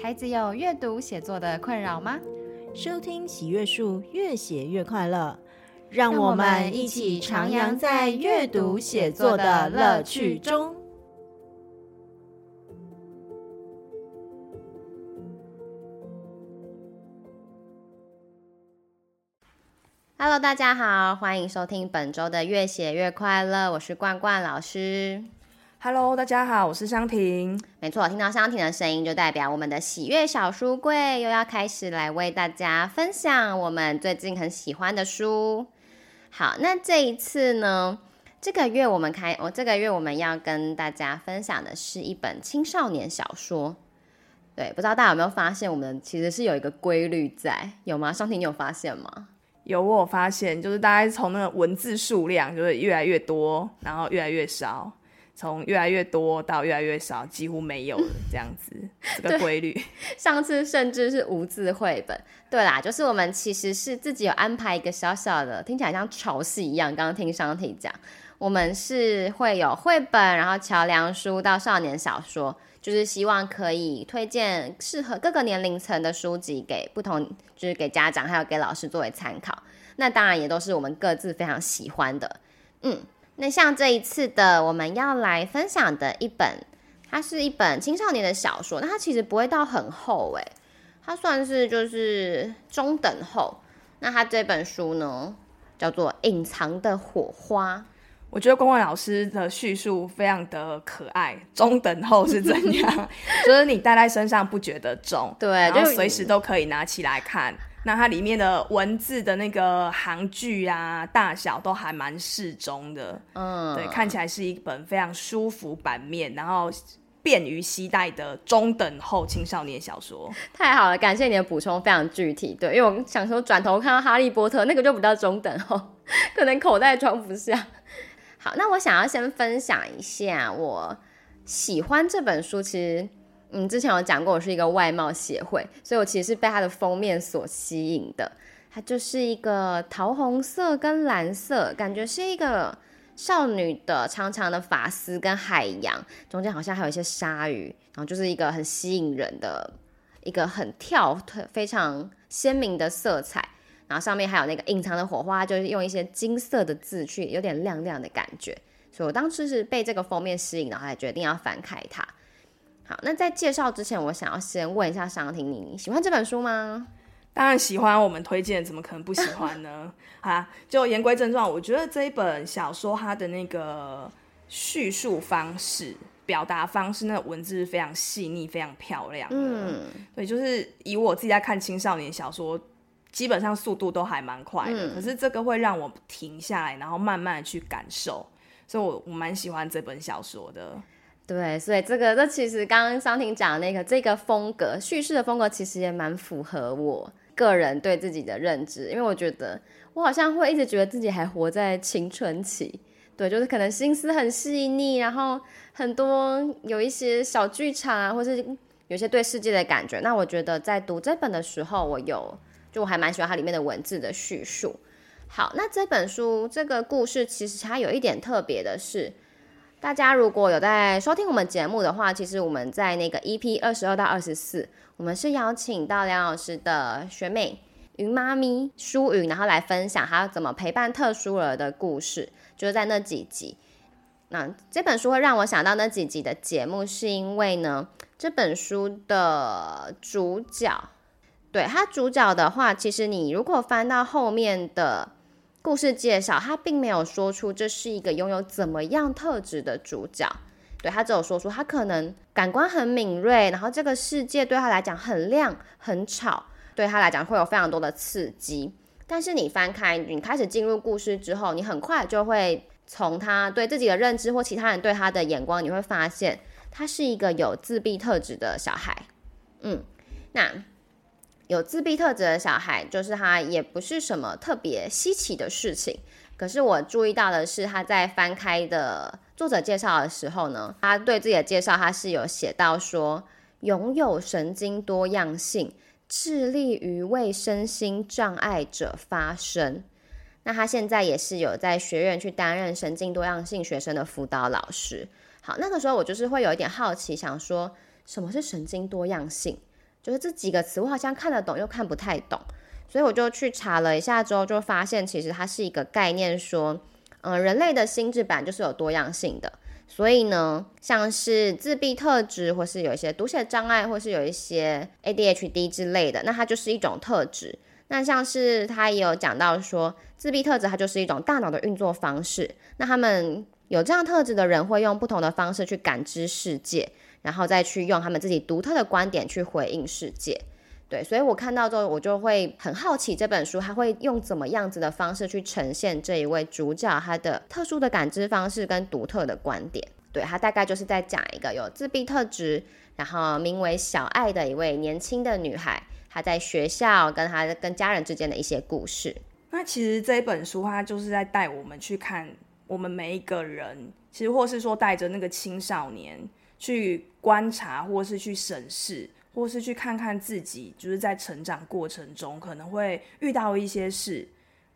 孩子有阅读写作的困扰吗？收听喜阅树越写越快乐，让我们一起徜徉在阅读写作的乐趣中。Hello，大家好，欢迎收听本周的越写越快乐，我是冠冠老师。Hello，大家好，我是香婷。没错，听到香婷的声音，就代表我们的喜悦小书柜又要开始来为大家分享我们最近很喜欢的书。好，那这一次呢，这个月我们开，我这个月我们要跟大家分享的是一本青少年小说。对，不知道大家有没有发现，我们其实是有一个规律在，有吗？香婷，你有发现吗？有，我有发现，就是大概从那个文字数量，就是越来越多，然后越来越少。从越来越多到越来越少，几乎没有了这样子，这个规律。上次甚至是无字绘本，对啦，就是我们其实是自己有安排一个小小的，听起来像潮戏一样。刚刚听商体讲，我们是会有绘本，然后桥梁书到少年小说，就是希望可以推荐适合各个年龄层的书籍给不同，就是给家长还有给老师作为参考。那当然也都是我们各自非常喜欢的，嗯。那像这一次的我们要来分享的一本，它是一本青少年的小说，那它其实不会到很厚诶，它算是就是中等厚。那它这本书呢，叫做《隐藏的火花》。我觉得冠冠老师的叙述非常的可爱。中等厚是怎样？就是你带在身上不觉得重，对，然后随时都可以拿起来看。那它里面的文字的那个行距啊、大小都还蛮适中的，嗯，对，看起来是一本非常舒服版面，然后便于携带的中等厚青少年小说。太好了，感谢你的补充，非常具体。对，因为我想说转头看到哈利波特那个就比较中等厚，可能口袋装不下。好，那我想要先分享一下我喜欢这本书，其实。嗯，之前有讲过，我是一个外貌协会，所以我其实是被它的封面所吸引的。它就是一个桃红色跟蓝色，感觉是一个少女的长长的发丝跟海洋，中间好像还有一些鲨鱼，然后就是一个很吸引人的一个很跳非常鲜明的色彩，然后上面还有那个隐藏的火花，就是用一些金色的字去，有点亮亮的感觉。所以我当时是被这个封面吸引，然后还决定要翻开它。好，那在介绍之前，我想要先问一下商婷，你喜欢这本书吗？当然喜欢，我们推荐，怎么可能不喜欢呢？啊，就言归正传，我觉得这一本小说它的那个叙述方式、表达方式，那个文字非常细腻，非常漂亮。嗯，对，就是以我自己在看青少年小说，基本上速度都还蛮快的，嗯，可是这个会让我停下来，然后慢慢的去感受，所以我我蛮喜欢这本小说的。对，所以这个这其实刚刚桑婷讲的那个这个风格叙事的风格，其实也蛮符合我个人对自己的认知，因为我觉得我好像会一直觉得自己还活在青春期，对，就是可能心思很细腻，然后很多有一些小剧场啊，或是有些对世界的感觉。那我觉得在读这本的时候，我有就我还蛮喜欢它里面的文字的叙述。好，那这本书这个故事其实它有一点特别的是。大家如果有在收听我们节目的话，其实我们在那个 EP 二十二到二十四，我们是邀请到梁老师的学妹云妈咪舒云，然后来分享她怎么陪伴特殊儿的故事，就是在那几集。那这本书会让我想到那几集的节目，是因为呢，这本书的主角，对，他主角的话，其实你如果翻到后面的。故事介绍，他并没有说出这是一个拥有怎么样特质的主角，对，他只有说出他可能感官很敏锐，然后这个世界对他来讲很亮很吵，对他来讲会有非常多的刺激。但是你翻开，你开始进入故事之后，你很快就会从他对自己的认知或其他人对他的眼光，你会发现他是一个有自闭特质的小孩。嗯，那。有自闭特质的小孩，就是他也不是什么特别稀奇的事情。可是我注意到的是，他在翻开的作者介绍的时候呢，他对自己的介绍，他是有写到说，拥有神经多样性，致力于为身心障碍者发声。那他现在也是有在学院去担任神经多样性学生的辅导老师。好，那个时候我就是会有一点好奇，想说什么是神经多样性？就是这几个词我好像看得懂又看不太懂，所以我就去查了一下之后，就发现其实它是一个概念，说，嗯、人类的心智版就是有多样性的，所以呢，像是自闭特质，或是有一些读写障碍，或是有一些 ADHD 之类的，那它就是一种特质。那像是他也有讲到说，自闭特质它就是一种大脑的运作方式。那他们有这样特质的人会用不同的方式去感知世界，然后再去用他们自己独特的观点去回应世界。对，所以我看到之后，我就会很好奇这本书他会用怎么样子的方式去呈现这一位主角他的特殊的感知方式跟独特的观点。对，他大概就是在讲一个有自闭特质，然后名为小爱的一位年轻的女孩。她在学校跟她跟家人之间的一些故事。那其实这一本书，它就是在带我们去看我们每一个人，其实或是说带着那个青少年去观察，或是去审视，或是去看看自己，就是在成长过程中可能会遇到一些事。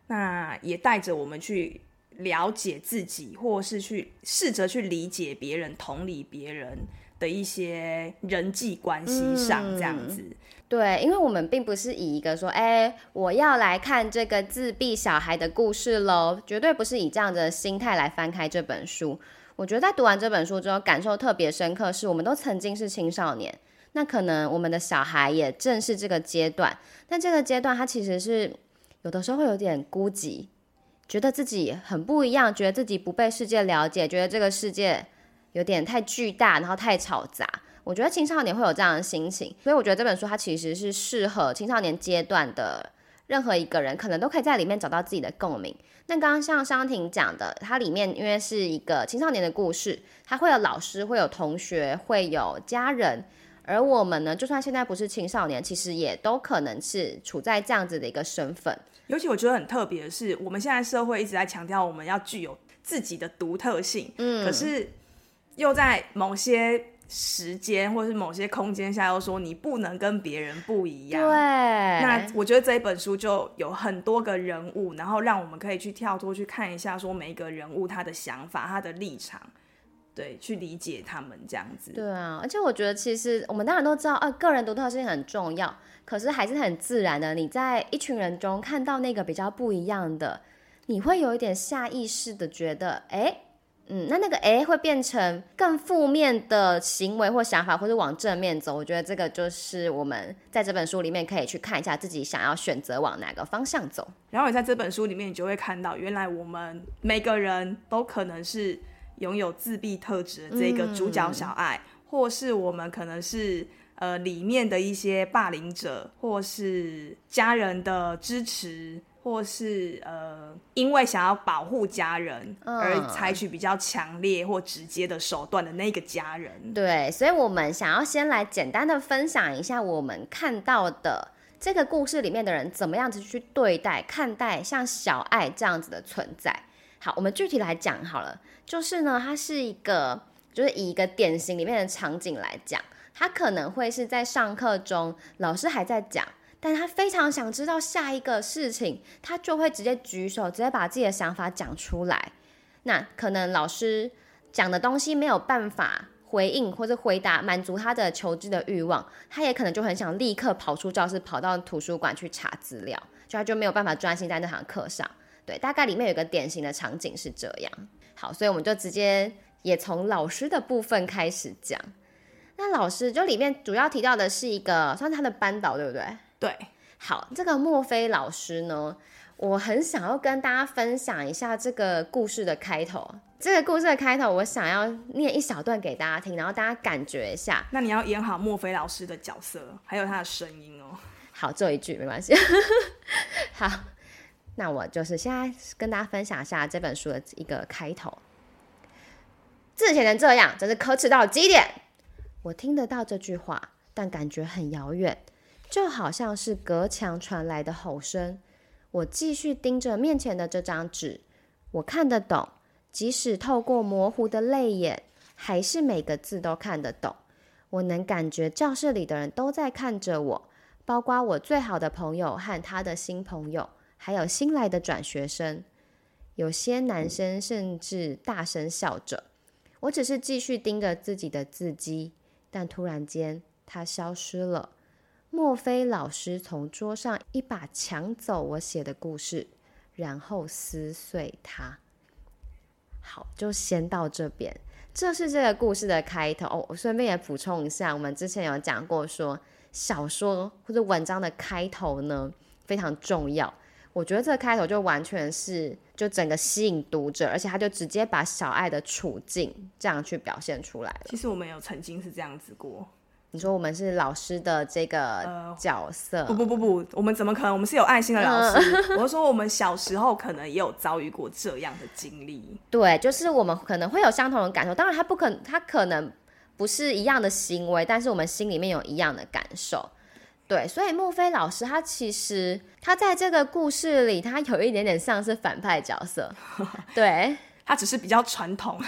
那也带着我们去了解自己，或是去试着去理解别人，同理别人的一些人际关系上，这样子。嗯对，因为我们并不是以一个说，哎，我要来看这个自闭小孩的故事喽，绝对不是以这样的心态来翻开这本书。我觉得在读完这本书之后，感受特别深刻，是我们都曾经是青少年，那可能我们的小孩也正是这个阶段，但这个阶段他其实是有的时候会有点孤寂，觉得自己很不一样，觉得自己不被世界了解，觉得这个世界有点太巨大，然后太嘈杂。我觉得青少年会有这样的心情，所以我觉得这本书它其实是适合青少年阶段的任何一个人，可能都可以在里面找到自己的共鸣。那刚刚像商婷讲的，它里面因为是一个青少年的故事，它会有老师，会有同学，会有家人，而我们呢，就算现在不是青少年，其实也都可能是处在这样子的一个身份。尤其我觉得很特别的是，我们现在社会一直在强调我们要具有自己的独特性，嗯，可是又在某些。时间或者是某些空间下，又说你不能跟别人不一样。对，那我觉得这一本书就有很多个人物，然后让我们可以去跳脱去看一下，说每一个人物他的想法、他的立场，对，去理解他们这样子。对啊，而且我觉得其实我们当然都知道，啊，个人独特性很重要，可是还是很自然的，你在一群人中看到那个比较不一样的，你会有一点下意识的觉得，哎。嗯，那那个哎会变成更负面的行为或想法，或者往正面走。我觉得这个就是我们在这本书里面可以去看一下自己想要选择往哪个方向走。然后你在这本书里面，你就会看到，原来我们每个人都可能是拥有自闭特质的这个主角小爱，嗯、或是我们可能是呃里面的一些霸凌者，或是家人的支持。或是呃，因为想要保护家人而采取比较强烈或直接的手段的那个家人。嗯，对，所以我们想要先来简单的分享一下我们看到的这个故事里面的人怎么样子去对待、看待像小爱这样子的存在。好，我们具体来讲好了，就是呢，它是一个，就是以一个典型里面的场景来讲，它可能会是在上课中，老师还在讲。但他非常想知道下一个事情，他就会直接举手，直接把自己的想法讲出来。那可能老师讲的东西没有办法回应或者回答，满足他的求知的欲望，他也可能就很想立刻跑出教室，跑到图书馆去查资料，就他就没有办法专心在那堂课上。对，大概里面有一个典型的场景是这样。好，所以我们就直接也从老师的部分开始讲。那老师就里面主要提到的是一个算是他的班导，对不对？对，好，这个墨菲老师呢，我很想要跟大家分享一下这个故事的开头。这个故事的开头，我想要念一小段给大家听，然后大家感觉一下。那你要演好墨菲老师的角色，还有他的声音哦。好，这一句没关系。好，那我就是现在跟大家分享一下这本书的一个开头。字写成这样，真是可耻到极点。我听得到这句话，但感觉很遥远。就好像是隔墙传来的吼声。我继续盯着面前的这张纸，我看得懂，即使透过模糊的泪眼，还是每个字都看得懂。我能感觉教室里的人都在看着我，包括我最好的朋友和他的新朋友，还有新来的转学生。有些男生甚至大声笑着。我只是继续盯着自己的字迹，但突然间，它消失了。莫非老师从桌上一把抢走我写的故事，然后撕碎它？好，就先到这边。这是这个故事的开头哦。我顺便也补充一下，我们之前有讲过说，小说或者文章的开头呢非常重要。我觉得这个开头就完全是就整个吸引读者，而且他就直接把小爱的处境这样去表现出来了。其实我们有曾经是这样子过。你说我们是老师的这个角色？呃、不不不不，我们怎么可能？我们是有爱心的老师。我是说，我们小时候可能也有遭遇过这样的经历。对，就是我们可能会有相同的感受。当然，他不可能，他可能不是一样的行为，但是我们心里面有一样的感受。对，所以莫非老师他其实他在这个故事里，他有一点点像是反派角色。对，他只是比较传统。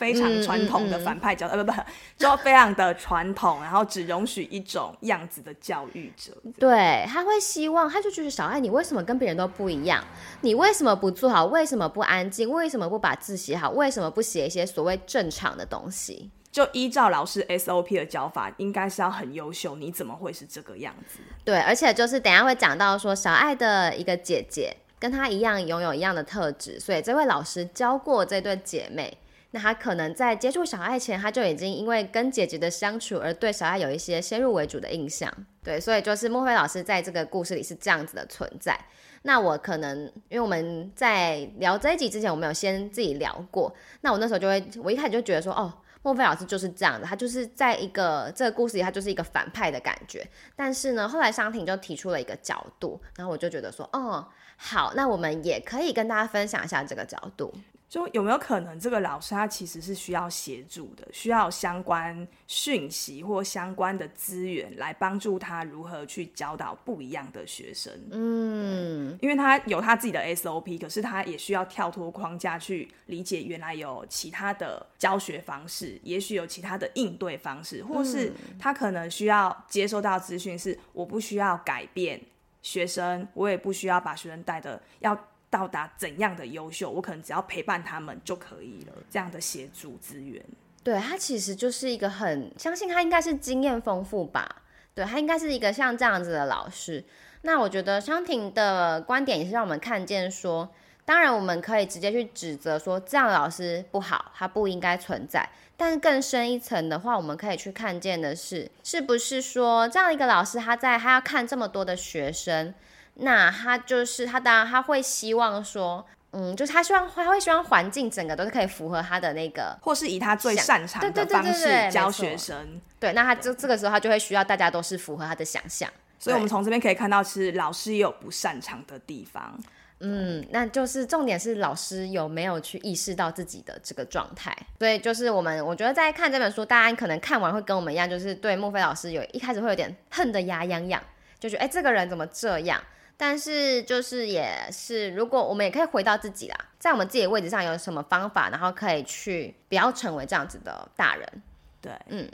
非常传统的反派角色，呃、嗯，不、嗯、不，就非常的传统，然后只容许一种样子的教育者。对，他会希望，他就觉得小爱，你为什么跟别人都不一样？你为什么不做好？为什么不安静？为什么不把字写好？为什么不写一些所谓正常的东西？就依照老师 SOP 的教法，应该是要很优秀。你怎么会是这个样子？对，而且就是等一下会讲到说，小爱的一个姐姐跟她一样拥有一样的特质，所以这位老师教过这对姐妹。那他可能在接触小爱前，他就已经因为跟姐姐的相处而对小爱有一些先入为主的印象，对，所以就是莫非老师在这个故事里是这样子的存在。那我可能因为我们在聊这一集之前，我们有先自己聊过，那我那时候就会，我一开始就觉得说，哦，莫非老师就是这样的，他就是在一个这个故事里，他就是一个反派的感觉。但是呢，后来商婷就提出了一个角度，然后我就觉得说，哦，好，那我们也可以跟大家分享一下这个角度。就有没有可能，这个老师他其实是需要协助的，需要相关讯息或相关的资源来帮助他如何去教导不一样的学生。嗯，因为他有他自己的 SOP，可是他也需要跳脱框架去理解，原来有其他的教学方式，也许有其他的应对方式，或是他可能需要接收到资讯是，我不需要改变学生，我也不需要把学生带的要。到达怎样的优秀，我可能只要陪伴他们就可以了。这样的协助资源，对，他其实就是一个很相信他应该是经验丰富吧。对，他应该是一个像这样子的老师。那我觉得商婷的观点也是让我们看见说，当然我们可以直接去指责说这样的老师不好，他不应该存在。但是更深一层的话，我们可以去看见的是，是不是说这样一个老师他在他要看这么多的学生。那他就是他，当然他会希望说，嗯，就是他希望他会希望环境整个都是可以符合他的那个，或是以他最擅长的方式教学生。对，那他就这个时候他就会需要大家都是符合他的想象。所以，我们从这边可以看到，其实老师也有不擅长的地方。嗯，那就是重点是老师有没有去意识到自己的这个状态。所以，就是我们我觉得在看这本书，大家可能看完会跟我们一样，就是对莫非老师有一开始会有点恨得牙痒痒，就觉得哎，这个人怎么这样？但是就是也是，如果我们也可以回到自己啦，在我们自己的位置上有什么方法，然后可以去不要成为这样子的大人。对，嗯，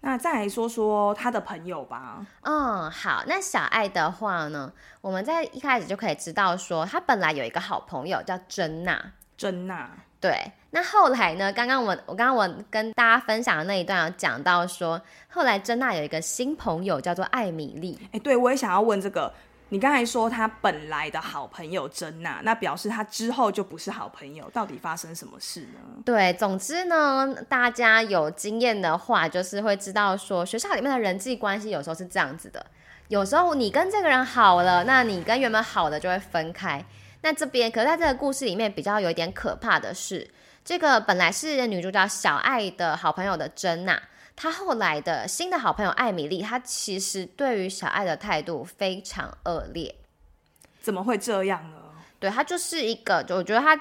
那再来说说他的朋友吧。嗯，好，那小爱的话呢，我们在一开始就可以知道说，他本来有一个好朋友叫珍娜。珍娜，对。那后来呢？刚刚我我刚刚我跟大家分享的那一段有讲到说，后来珍娜有一个新朋友叫做艾米丽。哎，对，我也想要问这个。你刚才说他本来的好朋友珍娜，那表示他之后就不是好朋友，到底发生什么事呢？对，总之呢，大家有经验的话，就是会知道说，学校里面的人际关系有时候是这样子的，有时候你跟这个人好了，那你跟原本好的就会分开。那这边，可是在这个故事里面比较有一点可怕的是，这个本来是女主角小爱的好朋友的珍娜。他后来的新的好朋友艾米丽，她其实对于小爱的态度非常恶劣。怎么会这样呢？对，他就是一个，就我觉得他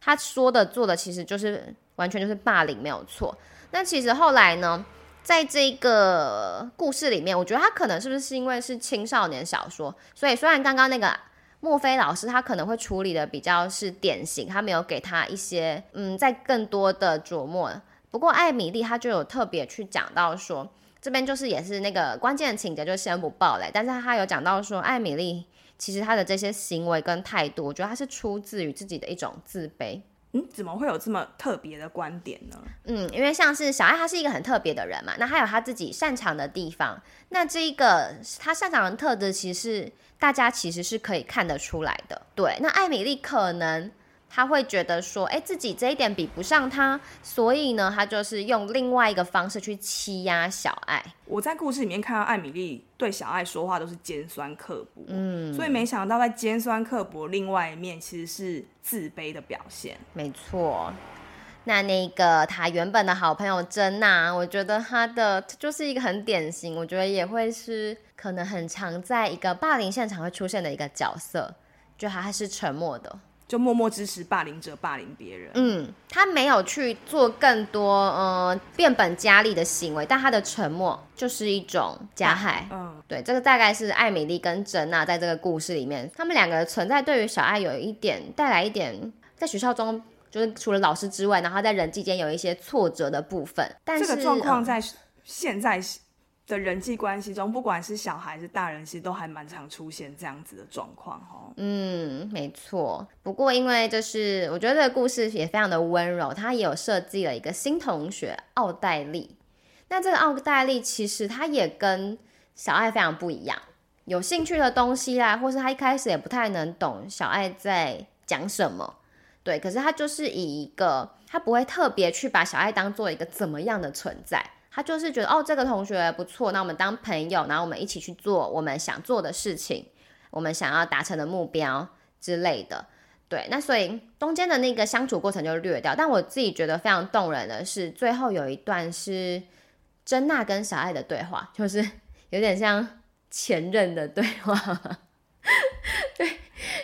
他说的做的其实就是完全就是霸凌，没有错。那其实后来呢，在这个故事里面，我觉得他可能是不是是因为是青少年小说，所以虽然刚刚那个莫非老师他可能会处理的比较是典型，他没有给他一些嗯，在更多的琢磨。不过艾米丽她就有特别去讲到说，这边就是也是那个关键的情节，就先不爆雷。但是她有讲到说，艾米丽其实她的这些行为跟态度，我觉得她是出自于自己的一种自卑。嗯，怎么会有这么特别的观点呢？嗯，因为像是小爱，她是一个很特别的人嘛，那他有她自己擅长的地方，那这一个她擅长的特质，其实大家其实是可以看得出来的。对，那艾米丽可能。他会觉得说，哎，自己这一点比不上他，所以呢，他就是用另外一个方式去欺压小爱。我在故事里面看到艾米丽对小爱说话都是尖酸刻薄，嗯，所以没想到在尖酸刻薄另外一面其实是自卑的表现。没错，那那个他原本的好朋友珍娜，我觉得他的就是一个很典型，我觉得也会是可能很常在一个霸凌现场会出现的一个角色，就他还是沉默的。就默默支持霸凌者霸凌别人。嗯，他没有去做更多呃变本加厉的行为，但他的沉默就是一种加害。嗯，对，这个大概是艾米丽跟珍娜在这个故事里面，他们两个的存在对于小爱有一点带来一点在学校中就是除了老师之外，然后在人际间有一些挫折的部分。但是这个状况在现在是。的人际关系中，不管是小孩还是大人，其实都还蛮常出现这样子的状况哈。嗯，没错。不过因为就是我觉得这个故事也非常的温柔，他也有设计了一个新同学奥黛丽。那这个奥黛丽其实她也跟小爱非常不一样，有兴趣的东西啦，或是她一开始也不太能懂小爱在讲什么。对，可是她就是以一个她不会特别去把小爱当做一个怎么样的存在。他就是觉得哦，这个同学不错，那我们当朋友，然后我们一起去做我们想做的事情，我们想要达成的目标之类的。对，那所以中间的那个相处过程就略掉。但我自己觉得非常动人的是，最后有一段是珍娜跟小爱的对话，就是 有点像前任的对话。对，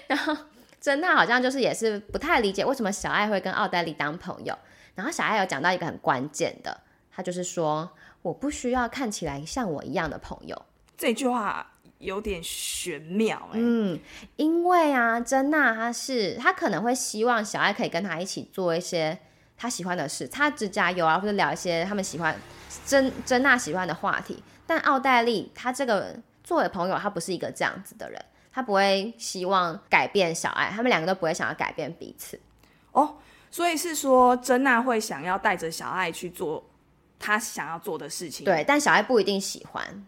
然后珍娜好像就是也是不太理解为什么小爱会跟奥黛丽当朋友，然后小爱有讲到一个很关键的。他就是说，我不需要看起来像我一样的朋友。这句话有点玄妙欸。嗯，因为啊，珍娜她是她可能会希望小爱可以跟她一起做一些她喜欢的事，擦指甲油啊，或者聊一些他们喜欢珍珍娜喜欢的话题。但奥黛丽她这个作为朋友，她不是一个这样子的人，她不会希望改变小爱，他们两个都不会想要改变彼此。哦，所以是说珍娜会想要带着小爱去做。他想要做的事情，对，但小爱不一定喜欢。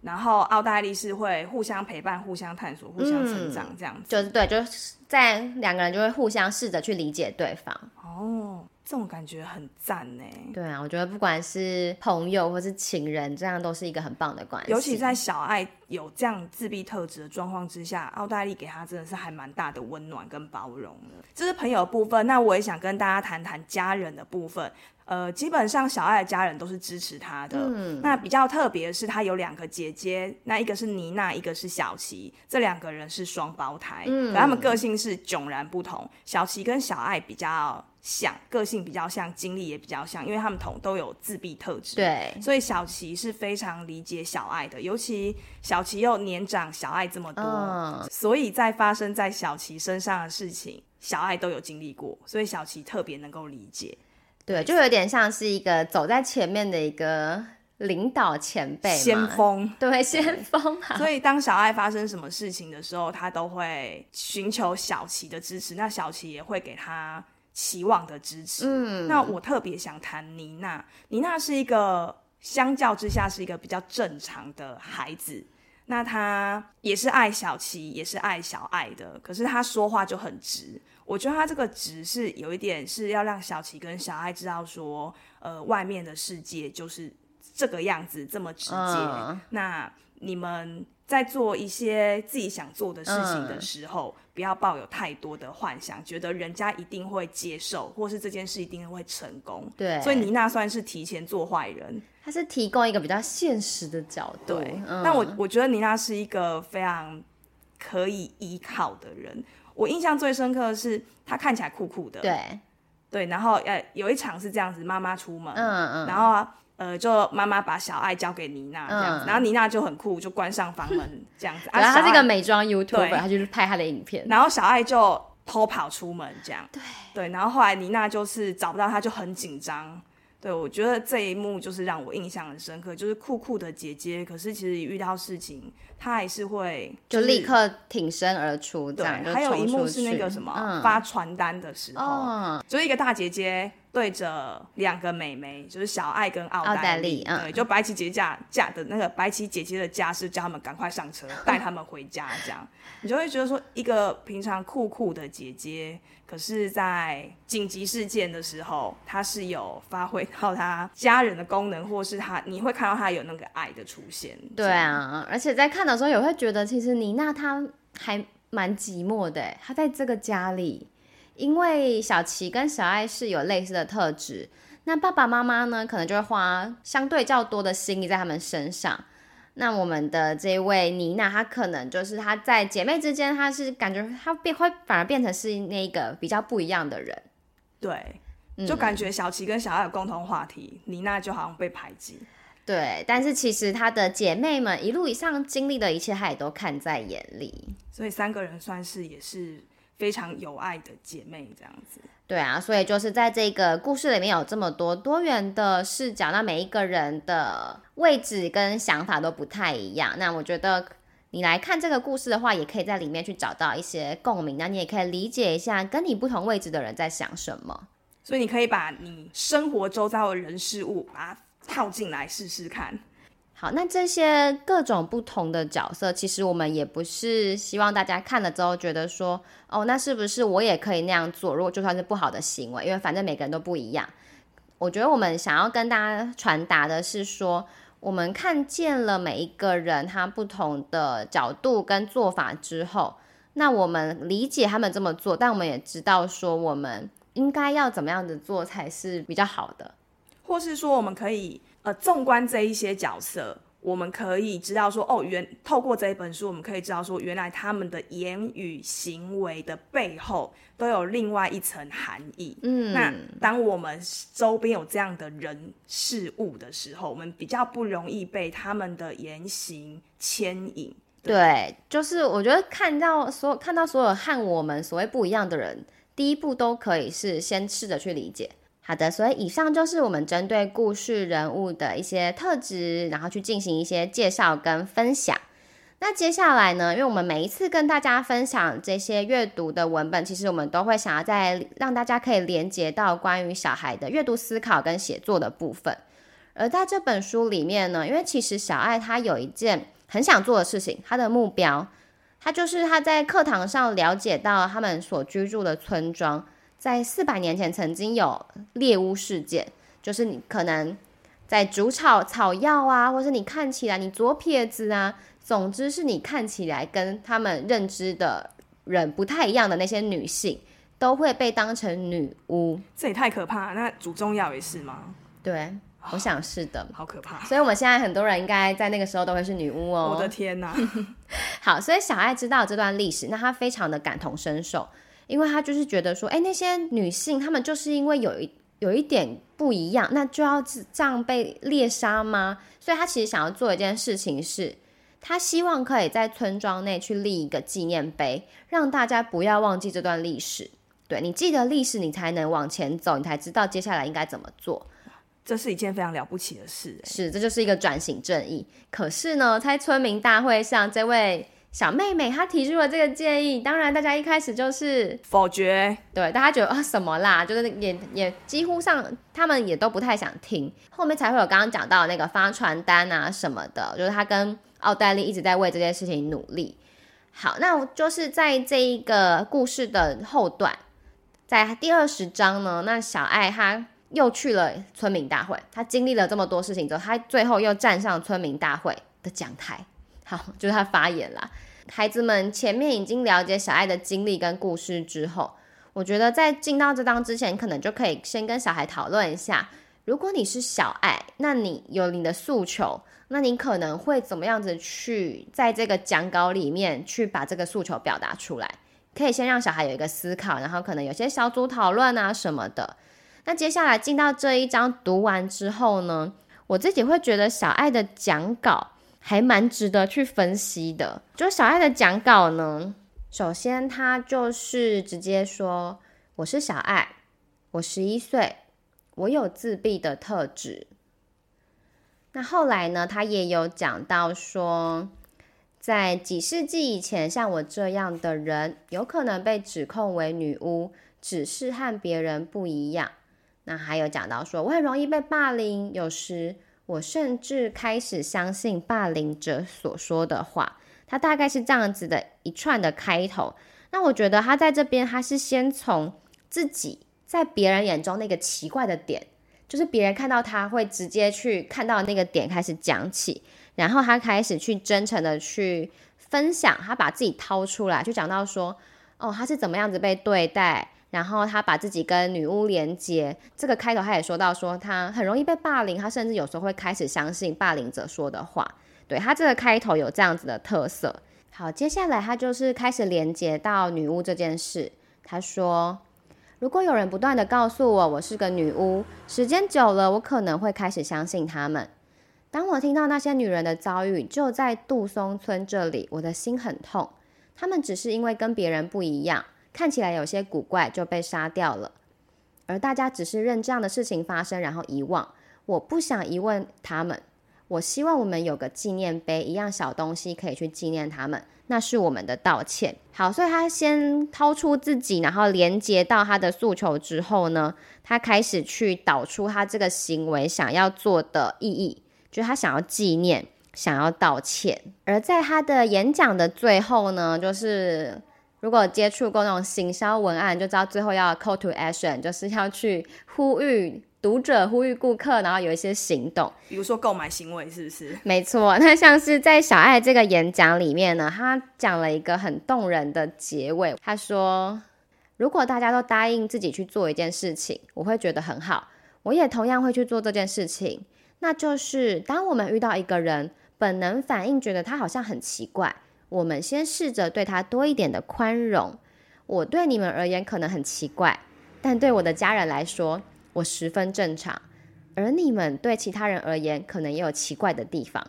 然后奥黛丽是会互相陪伴、互相探索、互相成长这样子，嗯、就是对，就是在两个人就会互相试着去理解对方。哦，这种感觉很赞呢。对啊，我觉得不管是朋友或是情人，这样都是一个很棒的关系。尤其在小爱有这样自闭特质的状况之下，奥黛丽给他真的是还蛮大的温暖跟包容的。这是朋友的部分，那我也想跟大家谈谈家人的部分。呃，基本上小爱的家人都是支持他的。嗯，那比较特别的是，他有两个姐姐，那一个是妮娜，一个是小琪，这两个人是双胞胎。嗯，可他们个性是迥然不同。小琪跟小爱比较像，个性比较像，经历也比较像，因为他们同都有自闭特质。对，所以小琪是非常理解小爱的，尤其小琪又年长小爱这么多，嗯，所以在发生在小琪身上的事情，小爱都有经历过，所以小琪特别能够理解。对，就有点像是一个走在前面的一个领导前辈，先锋。对，先锋。所以当小爱发生什么事情的时候，他都会寻求小琪的支持，那小琪也会给他期望的支持。嗯，那我特别想谈妮娜，妮娜是一个相较之下是一个比较正常的孩子，那他也是爱小琪，也是爱小爱的，可是他说话就很直。我觉得他这个值是有一点是要让小琪跟小爱知道说，呃，外面的世界就是这个样子，这么直接。嗯、那你们在做一些自己想做的事情的时候，嗯、不要抱有太多的幻想，觉得人家一定会接受，或是这件事一定会成功。对，所以妮娜算是提前做坏人，他是提供一个比较现实的角度。对，嗯、但我我觉得妮娜是一个非常可以依靠的人。我印象最深刻的是，他看起来酷酷的，对，对，然后呃，有一场是这样子，妈妈出门，嗯嗯，然后呃，就妈妈把小爱交给妮娜这样子，然后妮娜就很酷，就关上房门这样子。然后他是个美妆 YouTuber，他就是拍他的影片，然后小爱就偷跑出门这样，对。对，然后后来妮娜就是找不到他，就很紧张，对，我觉得这一幕就是让我印象很深刻，就是酷酷的姐姐，可是其实遇到事情，她还是会、就是、就立刻挺身而出。对，这样还有一幕是那个什么、嗯、发传单的时候，嗯、就是一个大姐姐对着两个妹妹，就是小爱跟奥黛丽，嗯、对，就白棋姐姐家家的那个白棋姐姐的家是叫他们赶快上车，带他们回家，这样 你就会觉得说，一个平常酷酷的姐姐。可是，在紧急事件的时候，他是有发挥到他家人的功能，或是他你会看到他有那个爱的出现。对啊，而且在看的时候也会觉得，其实妮娜她还蛮寂寞的，她在这个家里，因为小琪跟小爱是有类似的特质，那爸爸妈妈呢，可能就会花相对较多的心力在他们身上。那我们的这位妮娜，她可能就是她在姐妹之间，她是感觉她变会反而变成是那个比较不一样的人，对，就感觉小琪跟小爱有共同话题，妮、嗯、娜就好像被排挤，对，但是其实她的姐妹们一路以上经历的一切，她也都看在眼里，所以三个人算是也是非常有爱的姐妹这样子。对啊，所以就是在这个故事里面有这么多多元的视角，那每一个人的位置跟想法都不太一样。那我觉得你来看这个故事的话，也可以在里面去找到一些共鸣，那你也可以理解一下跟你不同位置的人在想什么。所以你可以把你生活周遭的人事物把它套进来试试看。好，那这些各种不同的角色，其实我们也不是希望大家看了之后觉得说，哦，那是不是我也可以那样做？如果就算是不好的行为，因为反正每个人都不一样。我觉得我们想要跟大家传达的是说，我们看见了每一个人他不同的角度跟做法之后，那我们理解他们这么做，但我们也知道说，我们应该要怎么样子做才是比较好的，或是说我们可以。呃，纵观这一些角色，我们可以知道说，哦，原透过这一本书，我们可以知道说，原来他们的言语行为的背后都有另外一层含义。嗯，那当我们周边有这样的人事物的时候，我们比较不容易被他们的言行牵引。对，对，就是我觉得看到所看到所有和我们所谓不一样的人，第一步都可以是先试着去理解。好的，所以以上就是我们针对故事人物的一些特质，然后去进行一些介绍跟分享。那接下来呢，因为我们每一次跟大家分享这些阅读的文本，其实我们都会想要再让大家可以连接到关于小孩的阅读思考跟写作的部分。而在这本书里面呢，因为其实小爱她有一件很想做的事情，她的目标，她就是她在课堂上了解到他们所居住的村庄。在四百年前，曾经有猎巫事件，就是你可能在煮草草药啊，或是你看起来你左撇子啊，总之是你看起来跟他们认知的人不太一样的那些女性，都会被当成女巫。这也太可怕了！那煮中药也是吗？对，我想是的。好可怕！所以我们现在很多人应该在那个时候都会是女巫哦。我的天哪！好，所以小爱知道这段历史，那她非常的感同身受。因为他就是觉得说，哎，那些女性，她们就是因为有一有一点不一样，那就要这样被猎杀吗？所以他其实想要做一件事情是，他希望可以在村庄内去立一个纪念碑，让大家不要忘记这段历史。对，你记得历史，你才能往前走，你才知道接下来应该怎么做。这是一件非常了不起的事，是，这就是一个转型正义。可是呢，在村民大会上，这位。小妹妹她提出了这个建议，当然大家一开始就是否决，对，大家觉得啊、哦、什么啦，就是也也几乎上他们也都不太想听，后面才会有刚刚讲到那个发传单啊什么的，就是他跟奥黛丽一直在为这件事情努力。好，那就是在这一个故事的后段，在第二十章呢，那小爱她又去了村民大会，她经历了这么多事情之后，她最后又站上村民大会的讲台。好，就是他发言啦。孩子们前面已经了解小爱的经历跟故事之后，我觉得在进到这章之前，可能就可以先跟小孩讨论一下：如果你是小爱，那你有你的诉求，那你可能会怎么样子去在这个讲稿里面去把这个诉求表达出来？可以先让小孩有一个思考，然后可能有些小组讨论啊什么的。那接下来进到这一章读完之后呢，我自己会觉得小爱的讲稿。还蛮值得去分析的。就小爱的讲稿呢，首先他就是直接说：“我是小爱，我十一岁，我有自闭的特质。那后来呢，他也有讲到说，在几世纪以前，像我这样的人，有可能被指控为女巫，只是和别人不一样。那还有讲到说，我很容易被霸凌，有时我甚至开始相信霸凌者所说的话。他大概是这样子的一串的开头。那我觉得他在这边，他是先从自己在别人眼中那个奇怪的点，就是别人看到他会直接去看到那个点开始讲起，然后他开始去真诚的去分享，他把自己掏出来，就讲到说，哦，他是怎么样子被对待，然后他把自己跟女巫连接。这个开头他也说到说，他很容易被霸凌，他甚至有时候会开始相信霸凌者说的话。对，他这个开头有这样子的特色。好，接下来他就是开始连接到女巫这件事。他说：“如果有人不断地告诉我我是个女巫，时间久了，我可能会开始相信他们。当我听到那些女人的遭遇，就在杜松村这里，我的心很痛。他们只是因为跟别人不一样，看起来有些古怪，就被杀掉了。而大家只是任这样的事情发生，然后遗忘。我不想遗忘他们。”我希望我们有个纪念碑，一样小东西可以去纪念他们，那是我们的道歉。好，所以他先掏出自己，然后连接到他的诉求之后呢，他开始去导出他这个行为想要做的意义，就是他想要纪念，想要道歉。而在他的演讲的最后呢，就是如果接触过那种行销文案，就知道最后要 call to action，就是要去呼吁。读者呼吁顾客，然后有一些行动，比如说购买行为，是不是？没错，那像是在小爱这个演讲里面呢，他讲了一个很动人的结尾。他说：“如果大家都答应自己去做一件事情，我会觉得很好，我也同样会去做这件事情。那就是当我们遇到一个人，本能反应觉得他好像很奇怪，我们先试着对他多一点的宽容。我对你们而言可能很奇怪，但对我的家人来说。”我十分正常，而你们对其他人而言可能也有奇怪的地方，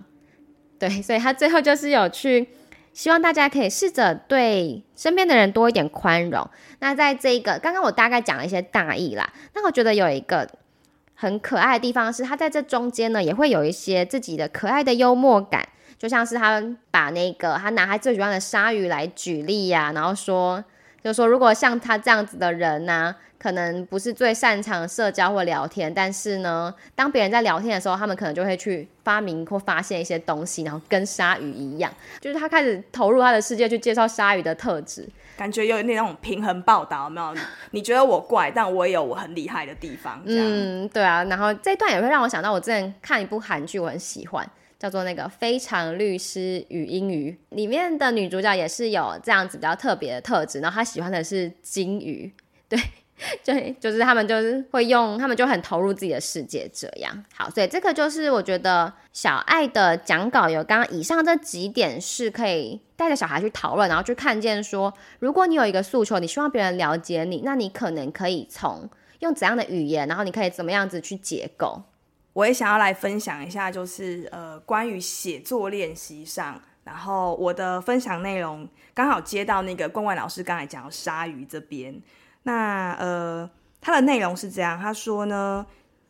对，所以他最后就是有去希望大家可以试着对身边的人多一点宽容。那在这一个刚刚我大概讲了一些大意啦，那我觉得有一个很可爱的地方是，他在这中间呢也会有一些自己的可爱的幽默感，就像是他把那个他拿他最喜欢的鲨鱼来举例呀、啊，然后说，就说如果像他这样子的人呢、啊。可能不是最擅长社交或聊天，但是呢，当别人在聊天的时候，他们可能就会去发明或发现一些东西，然后跟鲨鱼一样，就是他开始投入他的世界去介绍鲨鱼的特质，感觉有那种平衡报道，有没有？你觉得我怪，但我也有我很厉害的地方。嗯，对啊。然后这一段也会让我想到，我之前看一部韩剧，我很喜欢，叫做那个《非常律师与英语》，里面的女主角也是有这样子比较特别的特质，然后她喜欢的是金鱼，对。对，就是他们就是会用，他们就很投入自己的世界这样。好，所以这个就是我觉得小爱的讲稿有刚刚以上这几点是可以带着小孩去讨论，然后去看见说，如果你有一个诉求，你希望别人了解你，那你可能可以从用怎样的语言，然后你可以怎么样子去结构。我也想要来分享一下，就是呃关于写作练习上，然后我的分享内容刚好接到那个冠冠老师刚才讲的鲨鱼这边。那呃，他的内容是这样，他说呢，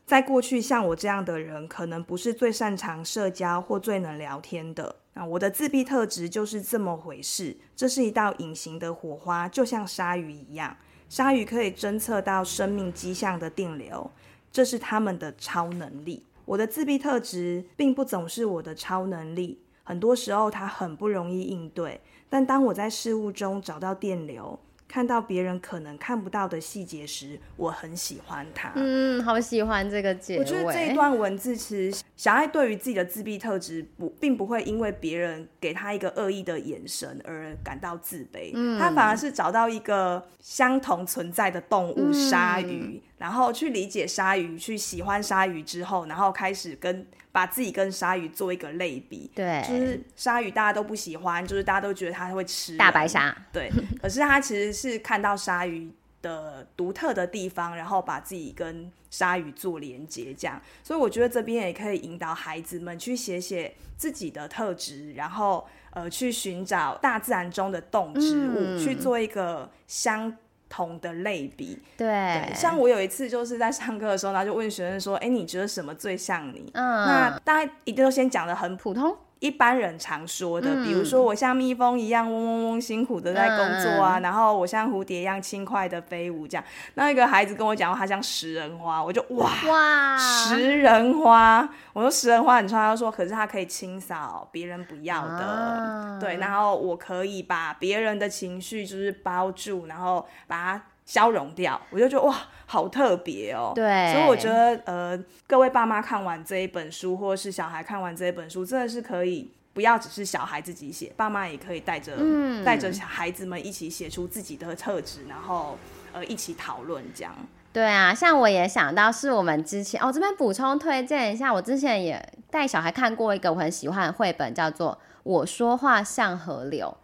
在过去像我这样的人，可能不是最擅长社交或最能聊天的。那我的自闭特质就是这么回事，这是一道隐形的火花，就像鲨鱼一样。鲨鱼可以侦测到生命迹象的电流，这是他们的超能力。我的自闭特质并不总是我的超能力，很多时候它很不容易应对。但当我在事物中找到电流，看到别人可能看不到的细节时，我很喜欢他。嗯，好喜欢这个结尾。我觉得这一段文字其实小爱对于自己的自闭特质不，并不会因为别人给他一个恶意的眼神而感到自卑。嗯，他反而是找到一个相同存在的动物鲨鱼，嗯，然后去理解鲨鱼，去喜欢鲨鱼之后，然后开始跟。把自己跟鲨鱼做一个类比，对，就是鲨鱼大家都不喜欢，就是大家都觉得它会吃大白鲨，对。可是他其实是看到鲨鱼的独特的地方，然后把自己跟鲨鱼做连接，这样。所以我觉得这边也可以引导孩子们去写写自己的特质，然后呃去寻找大自然中的动植物，嗯、去做一个相同的类比。对，对，像我有一次就是在上课的时候，然后就问学生说：“哎，你觉得什么最像你？”嗯，那大家一定都先讲的很普通。一般人常说的，比如说我像蜜蜂一样嗡嗡嗡辛苦的在工作啊，嗯、然后我像蝴蝶一样轻快的飞舞，这样。那一个孩子跟我讲，他像食人花，我就哇哇，食人花，我说食人花，很臭他就说，可是他可以清扫别人不要的，啊、对，然后我可以把别人的情绪就是包住，然后把它。消融掉，我就觉得哇，好特别哦。对，所以我觉得呃，各位爸妈看完这一本书，或者是小孩看完这一本书，真的是可以不要只是小孩自己写，爸妈也可以带着带着孩子们一起写出自己的特质，然后呃一起讨论这样。对啊，像我也想到是我们之前哦，这边补充推荐一下，我之前也带小孩看过一个我很喜欢的绘本，叫做《我说话像河流》。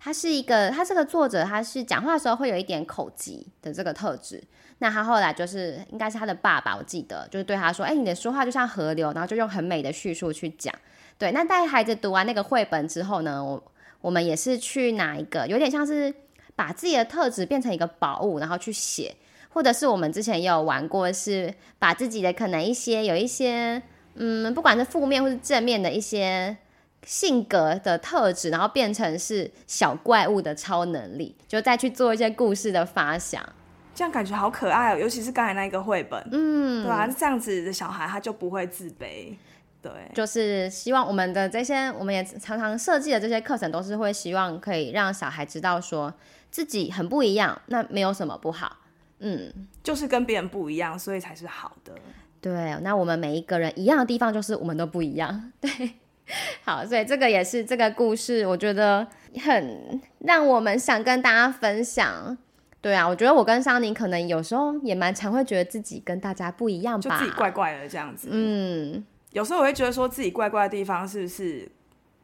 他是一个，他这个作者，他是讲话的时候会有一点口疾的这个特质。那他后来就是，应该是他的爸爸，我记得就是对他说：“哎，你的说话就像河流。”然后就用很美的叙述去讲。对，那带孩子读完那个绘本之后呢，我我们也是去拿一个，有点像是把自己的特质变成一个宝物，然后去写。或者是我们之前也有玩过，是把自己的可能一些有一些，嗯，不管是负面或是正面的一些。性格的特质，然后变成是小怪物的超能力，就再去做一些故事的发想，这样感觉好可爱哦。尤其是刚才那个绘本，嗯，对啊，这样子的小孩他就不会自卑。对，就是希望我们的这些，我们也常常设计的这些课程，都是会希望可以让小孩知道说自己很不一样，那没有什么不好。嗯，就是跟别人不一样，所以才是好的。对，那我们每一个人一样的地方，就是我们都不一样。对。好，所以这个也是这个故事，我觉得很让我们想跟大家分享。对啊，我觉得我跟桑尼可能有时候也蛮常会觉得自己跟大家不一样吧，就自己怪怪的这样子。嗯，有时候我会觉得说自己怪怪的地方是不是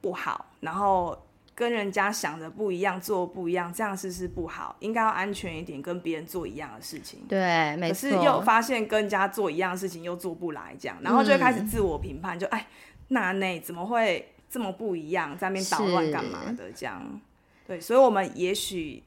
不好，然后跟人家想的不一样，做不一样，这样是不是不好？应该要安全一点，跟别人做一样的事情。对，没错。可是又发现跟人家做一样的事情又做不来，这样，然后就会开始自我评判，就哎。那内怎么会这么不一样，在那边捣乱干嘛的？这样，对，所以，我们也许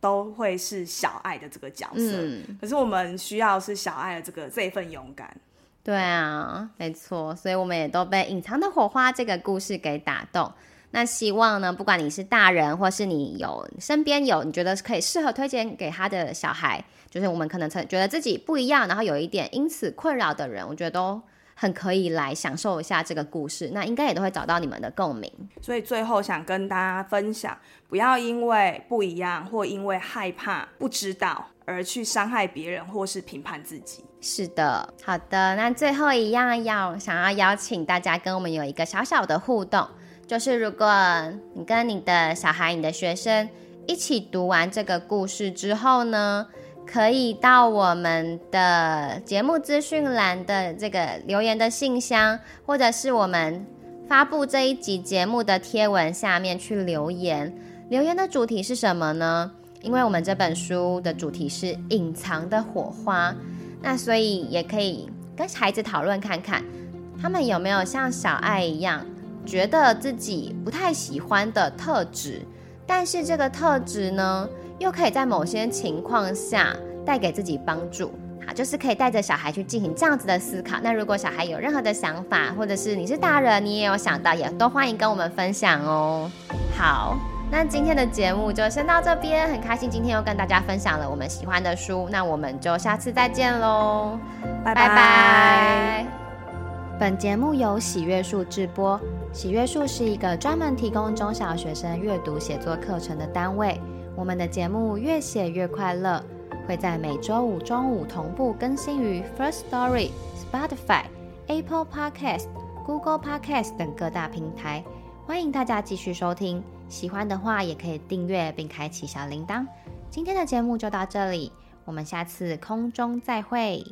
都会是小爱的这个角色，嗯，可是我们需要是小爱的这个这一份勇敢。对啊，没错，所以我们也都被《隐藏的火花》这个故事给打动。那希望呢，不管你是大人，或是你有身边有你觉得可以适合推荐给他的小孩，就是我们可能曾觉得自己不一样，然后有一点因此困扰的人，我觉得都。很可以来享受一下这个故事，那应该也都会找到你们的共鸣。所以最后想跟大家分享，不要因为不一样或因为害怕不知道而去伤害别人或是评判自己。是的，好的。那最后一样要想要邀请大家跟我们有一个小小的互动，就是如果你跟你的小孩、你的学生一起读完这个故事之后呢，可以到我们的节目资讯栏的这个留言的信箱，或者是我们发布这一集节目的贴文下面去留言。留言的主题是什么呢？因为我们这本书的主题是隐藏的火花，那所以也可以跟孩子讨论看看，他们有没有像小爱一样，觉得自己不太喜欢的特质，但是这个特质呢，又可以在某些情况下带给自己帮助，好，就是可以带着小孩去进行这样子的思考。那如果小孩有任何的想法，或者是你是大人，你也有想到，也都欢迎跟我们分享哦。好，那今天的节目就先到这边，很开心今天又跟大家分享了我们喜欢的书，那我们就下次再见喽，拜拜。拜拜。本节目由喜悦树制播，喜悦树是一个专门提供中小学生阅读写作课程的单位。我们的节目越写越快乐，会在每周五中午同步更新于 First Story、Spotify、Apple Podcast、Google Podcast 等各大平台。欢迎大家继续收听，喜欢的话也可以订阅并开启小铃铛。今天的节目就到这里，我们下次空中再会。